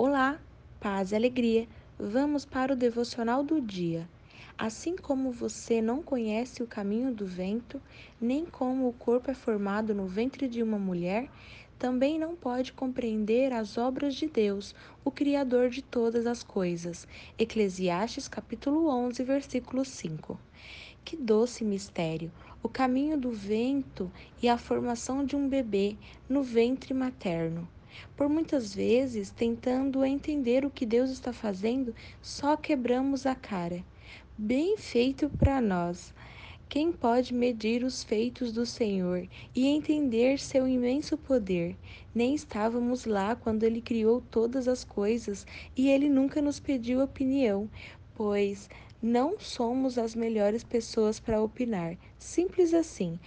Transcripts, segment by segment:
Olá, paz e alegria. Vamos para o devocional do dia. Assim como você não conhece o caminho do vento, nem como o corpo é formado no ventre de uma mulher, também não pode compreender as obras de Deus, o Criador de todas as coisas. Eclesiastes capítulo 11, versículo 5. Que doce mistério! O caminho do vento e a formação de um bebê no ventre materno. Por muitas vezes, tentando entender o que Deus está fazendo, só quebramos a cara. Bem feito para nós. Quem pode medir os feitos do Senhor e entender seu imenso poder? Nem estávamos lá quando ele criou todas as coisas e ele nunca nos pediu opinião, pois não somos as melhores pessoas para opinar. Simples assim.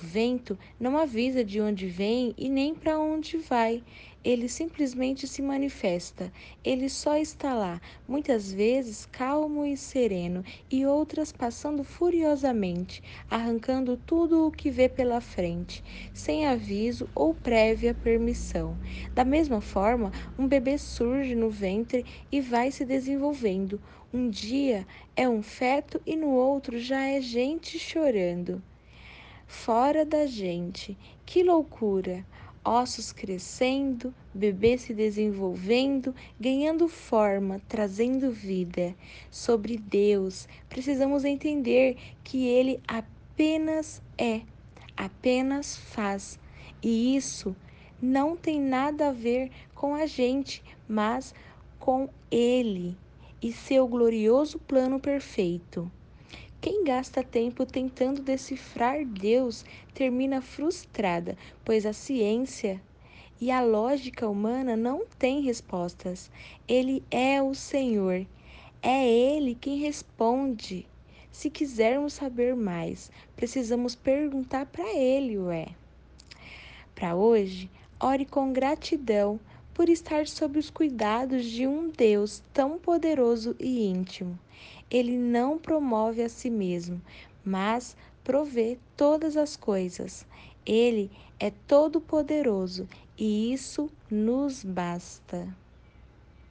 Vento não avisa de onde vem e nem para onde vai. Ele simplesmente se manifesta. Ele só está lá, muitas vezes calmo e sereno, e outras passando furiosamente, arrancando tudo o que vê pela frente, sem aviso ou prévia permissão. Da mesma forma, um bebê surge no ventre e vai se desenvolvendo. Um dia é um feto e no outro já é gente chorando fora da gente. Que loucura! Ossos crescendo, bebê se desenvolvendo, ganhando forma, trazendo vida. Sobre Deus, precisamos entender que Ele apenas é, apenas faz. E isso não tem nada a ver com a gente, mas com Ele e seu glorioso plano perfeito. Quem gasta tempo tentando decifrar Deus termina frustrada, pois a ciência e a lógica humana não têm respostas. Ele é o Senhor. É Ele quem responde. Se quisermos saber mais, precisamos perguntar para Ele, ué. Para hoje, ore com gratidão por estar sob os cuidados de um Deus tão poderoso e íntimo. Ele não promove a si mesmo, mas provê todas as coisas. Ele é todo-poderoso e isso nos basta.